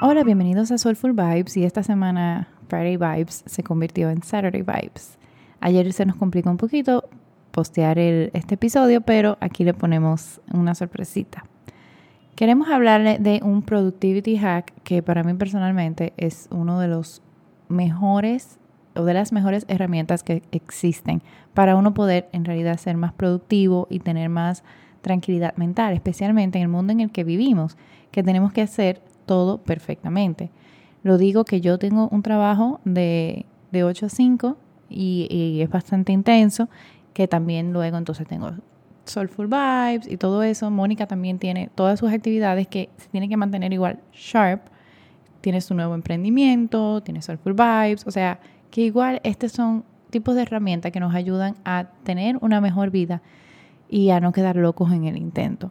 Hola, bienvenidos a Soulful Vibes y esta semana Friday Vibes se convirtió en Saturday Vibes. Ayer se nos complicó un poquito postear este episodio, pero aquí le ponemos una sorpresita. Queremos hablarle de un productivity hack que para mí personalmente es uno de los mejores o de las mejores herramientas que existen para uno poder en realidad ser más productivo y tener más tranquilidad mental, especialmente en el mundo en el que vivimos, que tenemos que hacer todo perfectamente. Lo digo que yo tengo un trabajo de, de 8 a 5 y, es bastante intenso, que también luego entonces tengo Soulful Vibes y todo eso. Mónica también tiene todas sus actividades que se tiene que mantener igual sharp. Tiene su nuevo emprendimiento, tiene Soulful Vibes, o sea, que igual estos son tipos de herramientas que nos ayudan a tener una mejor vida y a no quedar locos en el intento.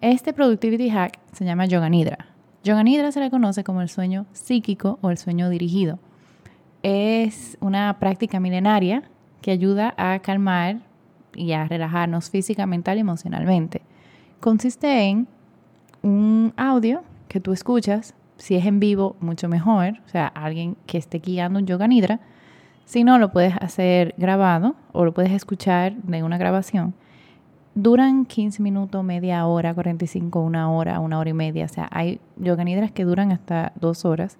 Este productivity hack se llama Yoga Nidra. Yoga Nidra se le conoce como el sueño psíquico o el sueño dirigido. Es una práctica milenaria que ayuda a calmar y a relajarnos física, mental y emocionalmente. Consiste en un audio que tú escuchas, si es en vivo, mucho mejor, o sea, alguien que esté guiando un yoga nidra. Si no, lo puedes hacer grabado o lo puedes escuchar de una grabación duran 15 minutos, media hora, 45, una hora, una hora y media. O sea, hay yoga nidras que duran hasta dos horas.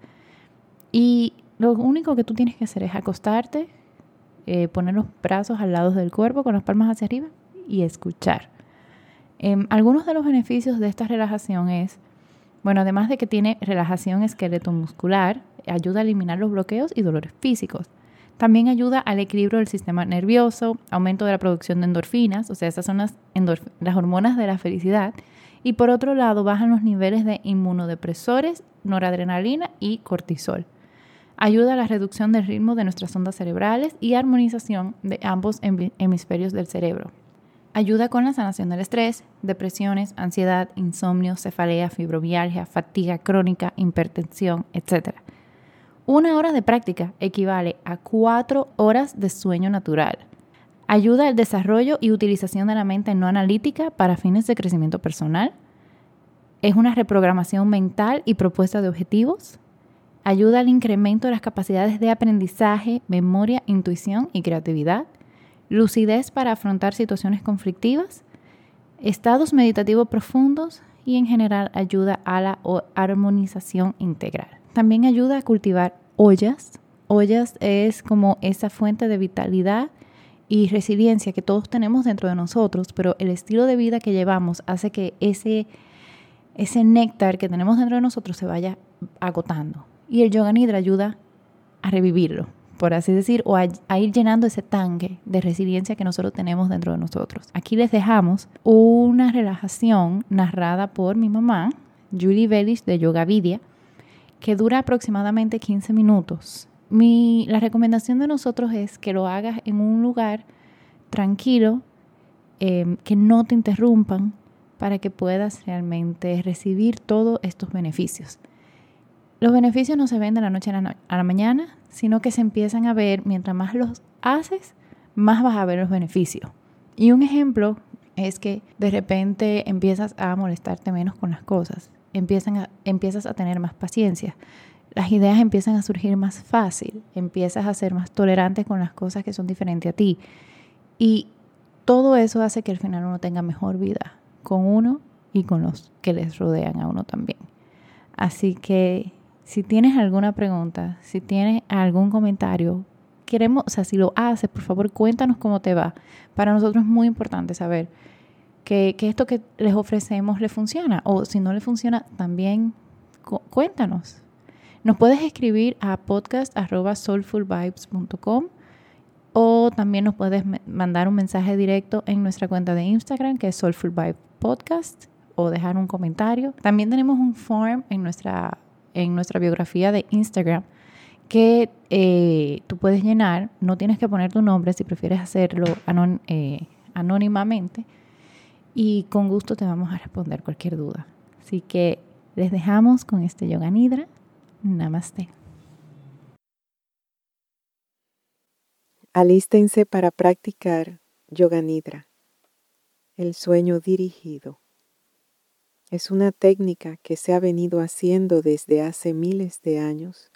Y lo único que tú tienes que hacer es acostarte, eh, poner los brazos al lado del cuerpo con las palmas hacia arriba y escuchar. Em, algunos de los beneficios de esta relajación es, bueno, además de que tiene relajación esqueleto muscular, ayuda a eliminar los bloqueos y dolores físicos. También ayuda al equilibrio del sistema nervioso, aumento de la producción de endorfinas, o sea, esas son las, hormonas de la felicidad. Y por otro lado, bajan los niveles de inmunodepresores, noradrenalina y cortisol. Ayuda a la reducción del ritmo de nuestras ondas cerebrales y armonización de ambos hemisferios del cerebro. Ayuda con la sanación del estrés, depresiones, ansiedad, insomnio, cefalea, fibromialgia, fatiga crónica, hipertensión, etc. Una hora de práctica equivale a cuatro horas de sueño natural. Ayuda al desarrollo y utilización de la mente no analítica para fines de crecimiento personal. Es una reprogramación mental y propuesta de objetivos. Ayuda al incremento de las capacidades de aprendizaje, memoria, intuición y creatividad. Lucidez para afrontar situaciones conflictivas. Estados meditativos profundos y en general ayuda a la armonización integral. También ayuda a cultivar ollas. Ollas es como esa fuente de vitalidad y resiliencia que todos tenemos dentro de nosotros, pero el estilo de vida que llevamos hace que ese, ese néctar que tenemos dentro de nosotros se vaya agotando. Y el yoga nidra ayuda a revivirlo, por así decir, o a, ir llenando ese tanque de resiliencia que nosotros tenemos dentro de nosotros. Aquí les dejamos una relajación narrada por mi mamá, Julie Bellis de Yoga Vidya, que dura aproximadamente 15 minutos. Mi, la recomendación de nosotros es que lo hagas en un lugar tranquilo, em, que no te interrumpan, para que puedas realmente recibir todos estos beneficios. Los beneficios no se ven de la noche a la, a la mañana, sino que se empiezan a ver mientras más los haces, más vas a ver los beneficios. Y un ejemplo es que de repente empiezas a molestarte menos con las cosas empiezan empiezas a tener más paciencia. Las ideas empiezan a surgir más fácil, empiezas a ser más tolerante con las cosas que son diferentes a ti. Y todo eso hace que al final uno tenga mejor vida con uno y con los que les rodean a uno también. Así que si tienes alguna pregunta, si tienes algún comentario, queremos, o sea, si lo haces, por favor, cuéntanos cómo te va. Para nosotros es muy importante saber que, esto que les ofrecemos le funciona o si no le funciona, también cuéntanos. Nos puedes escribir a podcast.soulfulvibes.com o también nos puedes mandar un mensaje directo en nuestra cuenta de Instagram que es Soulful Podcast o dejar un comentario. También tenemos un form en nuestra, en nuestra biografía de Instagram que eh, tú puedes llenar. No tienes que poner tu nombre si prefieres hacerlo eh, anónimamente y con gusto te vamos a responder cualquier duda. Así que les dejamos con este yoga nidra. Namaste. Alístense para practicar yoga nidra, el sueño dirigido. Es una técnica que se ha venido haciendo desde hace miles de años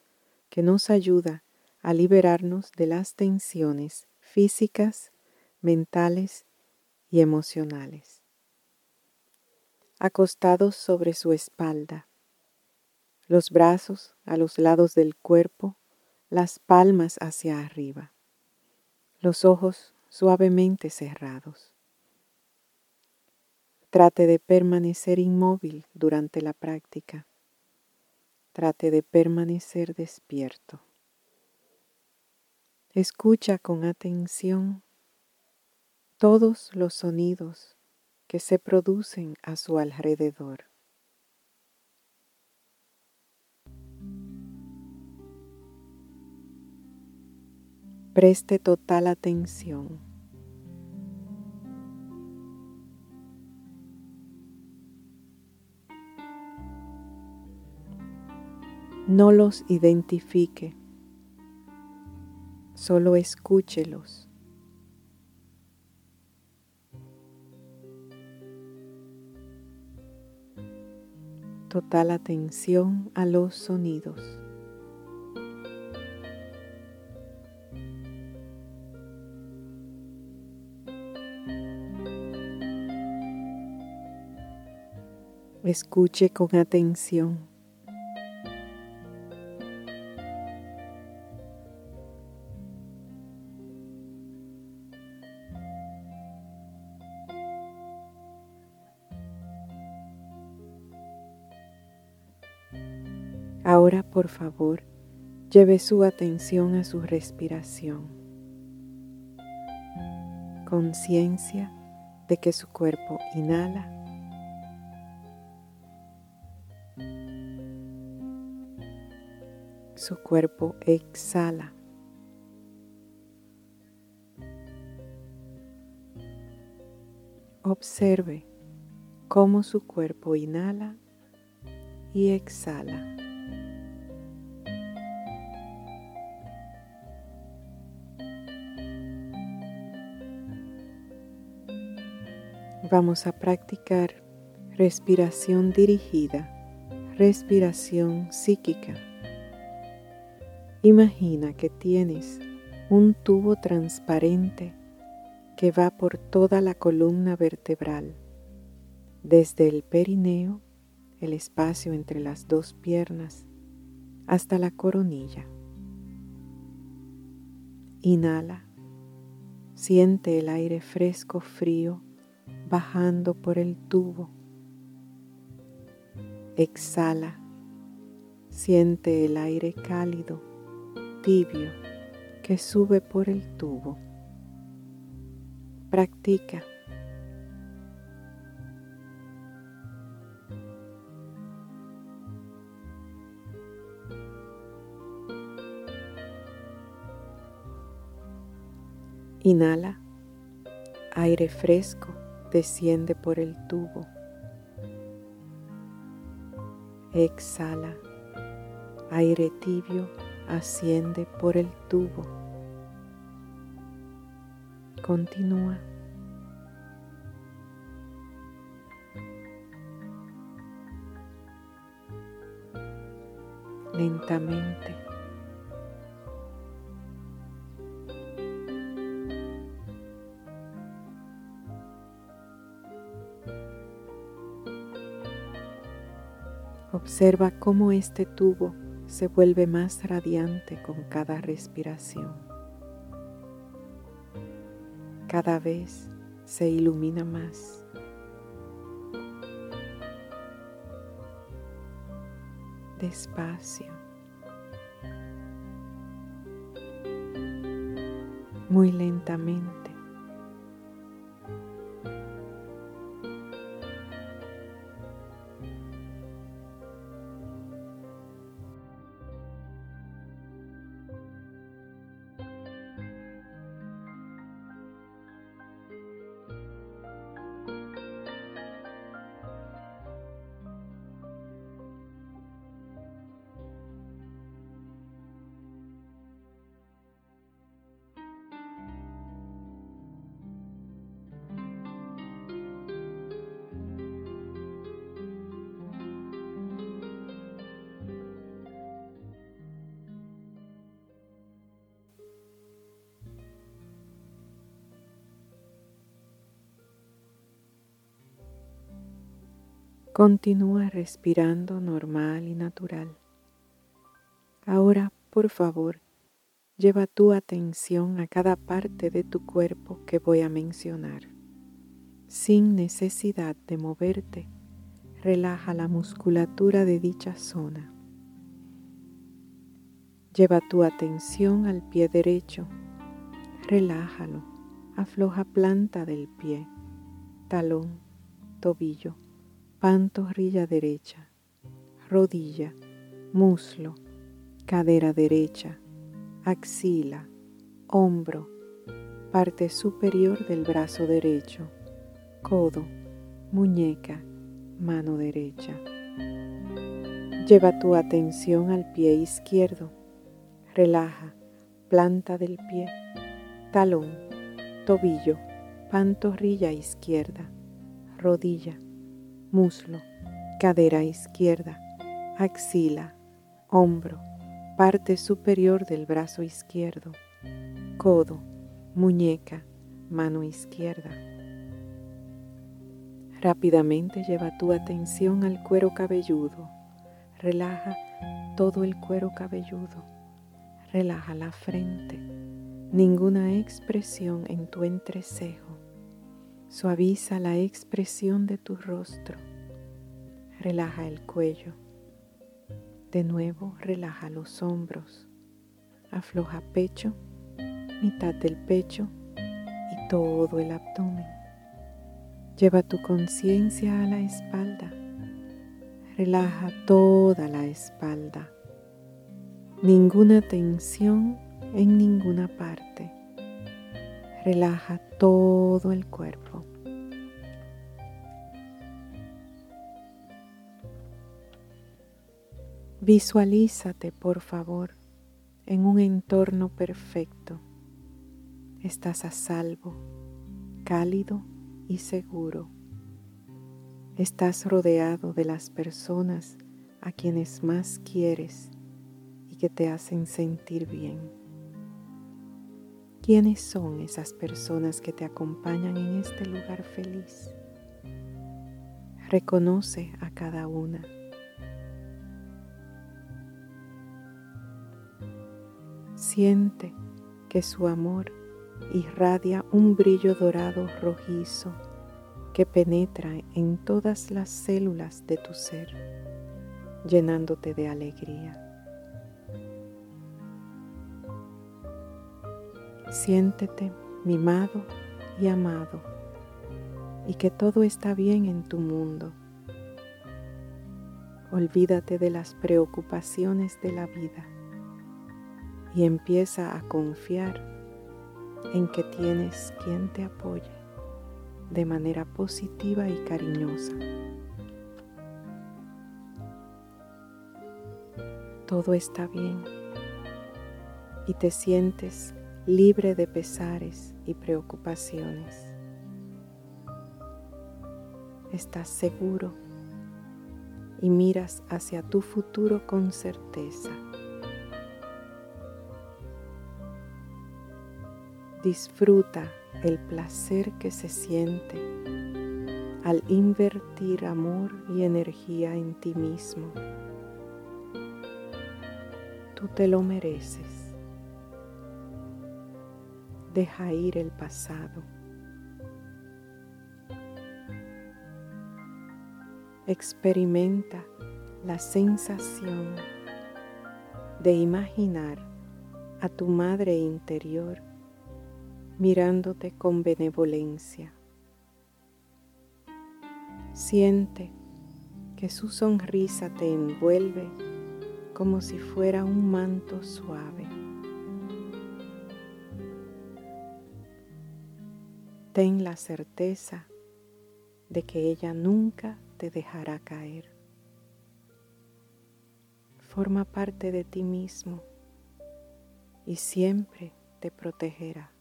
que nos ayuda a liberarnos de las tensiones físicas, mentales y emocionales. Acostados sobre su espalda, los brazos a los lados del cuerpo, las palmas hacia arriba, los ojos suavemente cerrados. Trate de permanecer inmóvil durante la práctica. Trate de permanecer despierto. Escucha con atención todos los sonidos que se producen a su alrededor. Preste total atención No los identifique, solo escúchelos. Total atención a los sonidos. Escuche con atención. Ahora, por favor, lleve su atención a su respiración. Conciencia de que su cuerpo inhala su cuerpo exhala. Observe cómo su cuerpo inhala y exhala. Vamos a practicar respiración dirigida, respiración psíquica. Imagina que tienes un tubo transparente que va por toda la columna vertebral, desde el perineo, el espacio entre las dos piernas, hasta la coronilla. Inhala, siente el aire fresco frío bajando por el tubo. Exhala, siente el aire cálido, tibio, que sube por el tubo. Practica. Inhala aire fresco desciende por el tubo. Exhala. Aire tibio asciende por el tubo. Continúa. Lentamente. Observa cómo este tubo se vuelve más radiante con cada respiración. Cada vez se ilumina más. Despacio. Muy lentamente. Continúa respirando normal y natural. Ahora, por favor, lleva tu atención a cada parte de tu cuerpo que voy a mencionar. Sin necesidad de moverte, relaja la musculatura de dicha zona. Lleva tu atención al pie derecho. Relájalo. Afloja planta del pie, talón, tobillo pantorrilla derecha, rodilla, muslo, cadera derecha, axila, hombro, parte superior del brazo derecho, codo, muñeca, mano derecha. Lleva tu atención al pie izquierdo. Relaja. Planta del pie, talón, tobillo, pantorrilla izquierda, rodilla, muslo, cadera izquierda, axila, hombro, parte superior del brazo izquierdo, codo, muñeca, mano izquierda. Rápidamente lleva tu atención al cuero cabelludo. Relaja todo el cuero cabelludo. Relaja la frente. Ninguna expresión en tu entrecejo. Suaviza la expresión de tu rostro. Relaja el cuello. De nuevo relaja los hombros. Afloja pecho, mitad del pecho y todo el abdomen. Lleva tu conciencia a la espalda. Relaja toda la espalda. Ninguna tensión en ninguna parte. Relaja todo el cuerpo. Visualízate, por favor, en un entorno perfecto. Estás a salvo, cálido y seguro. Estás rodeado de las personas a quienes más quieres y que te hacen sentir bien. ¿Quiénes son esas personas que te acompañan en este lugar feliz? Reconoce a cada una. Siente que su amor irradia un brillo dorado rojizo que penetra en todas las células de tu ser, llenándote de alegría. Siéntete mimado y amado y que todo está bien en tu mundo. Olvídate de las preocupaciones de la vida y empieza a confiar en que tienes quien te apoye de manera positiva y cariñosa. Todo está bien y te sientes libre de pesares y preocupaciones. Estás seguro y miras hacia tu futuro con certeza. Disfruta el placer que se siente al invertir amor y energía en ti mismo. Tú te lo mereces deja ir el pasado. Experimenta la sensación de imaginar a tu madre interior mirándote con benevolencia. Siente que su sonrisa te envuelve como si fuera un manto suave. Ten la certeza de que ella nunca te dejará caer. Forma parte de ti mismo y siempre te protegerá.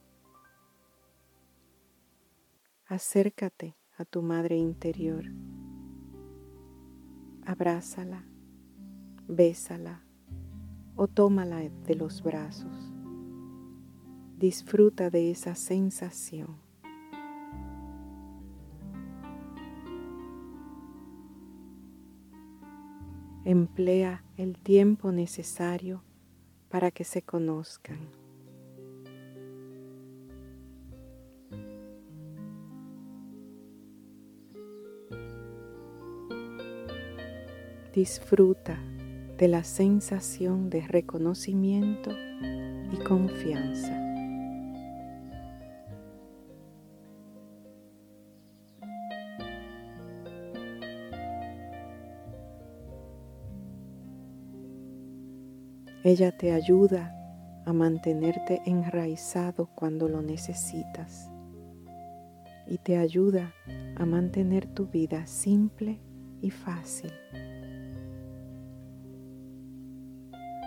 Acércate a tu madre interior. Abrázala, bésala o tómala de los brazos. Disfruta de esa sensación. Emplea el tiempo necesario para que se conozcan. Disfruta de la sensación de reconocimiento y confianza. Ella te ayuda a mantenerte enraizado cuando lo necesitas y te ayuda a mantener tu vida simple y fácil.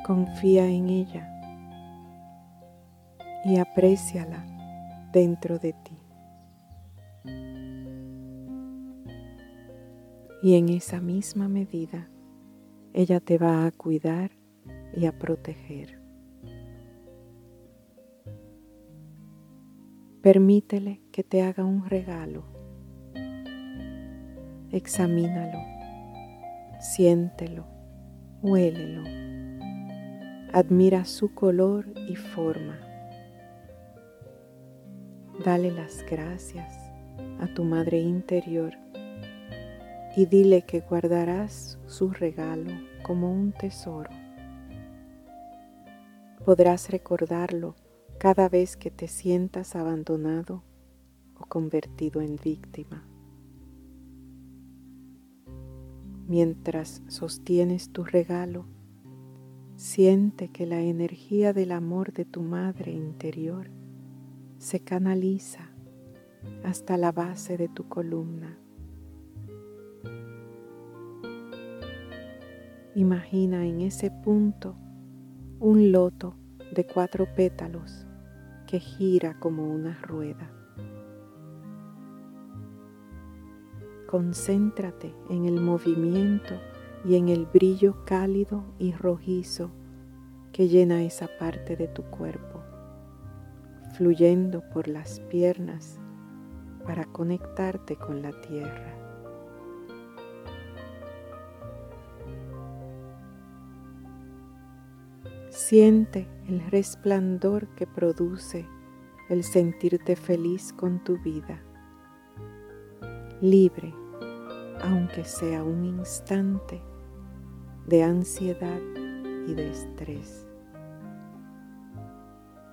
Confía en ella y apréciala dentro de ti. Y en esa misma medida, ella te va a cuidar y a proteger. Permítele que te haga un regalo. Examínalo, siéntelo, huélelo. Admira su color y forma. Dale las gracias a tu madre interior y dile que guardarás su regalo como un tesoro podrás recordarlo cada vez que te sientas abandonado o convertido en víctima. Mientras sostienes tu regalo, siente que la energía del amor de tu madre interior se canaliza hasta la base de tu columna. Imagina en ese punto un loto de cuatro pétalos que gira como una rueda. Concéntrate en el movimiento y en el brillo cálido y rojizo que llena esa parte de tu cuerpo, fluyendo por las piernas para conectarte con la tierra. Siente el resplandor que produce el sentirte feliz con tu vida, libre, aunque sea un instante, de ansiedad y de estrés.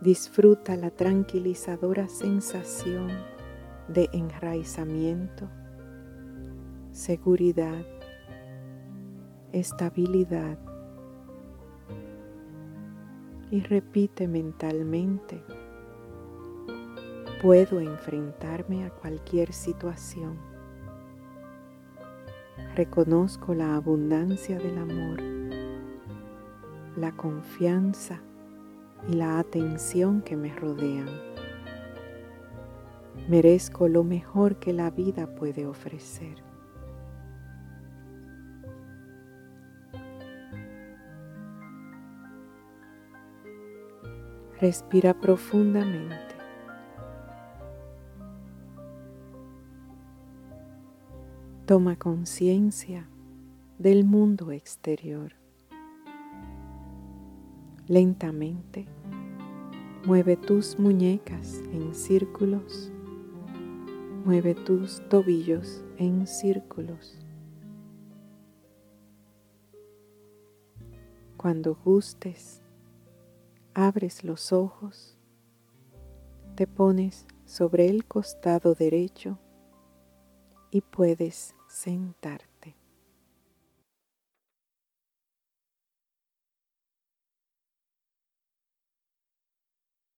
Disfruta la tranquilizadora sensación de enraizamiento, seguridad, estabilidad y repite mentalmente, puedo enfrentarme a cualquier situación. Reconozco la abundancia del amor, la confianza y la atención que me rodean. Merezco lo mejor que la vida puede ofrecer. Respira profundamente. Toma conciencia del mundo exterior. Lentamente mueve tus muñecas en círculos. Mueve tus tobillos en círculos. Cuando gustes, abres los ojos, te pones sobre el costado derecho y puedes sentarte.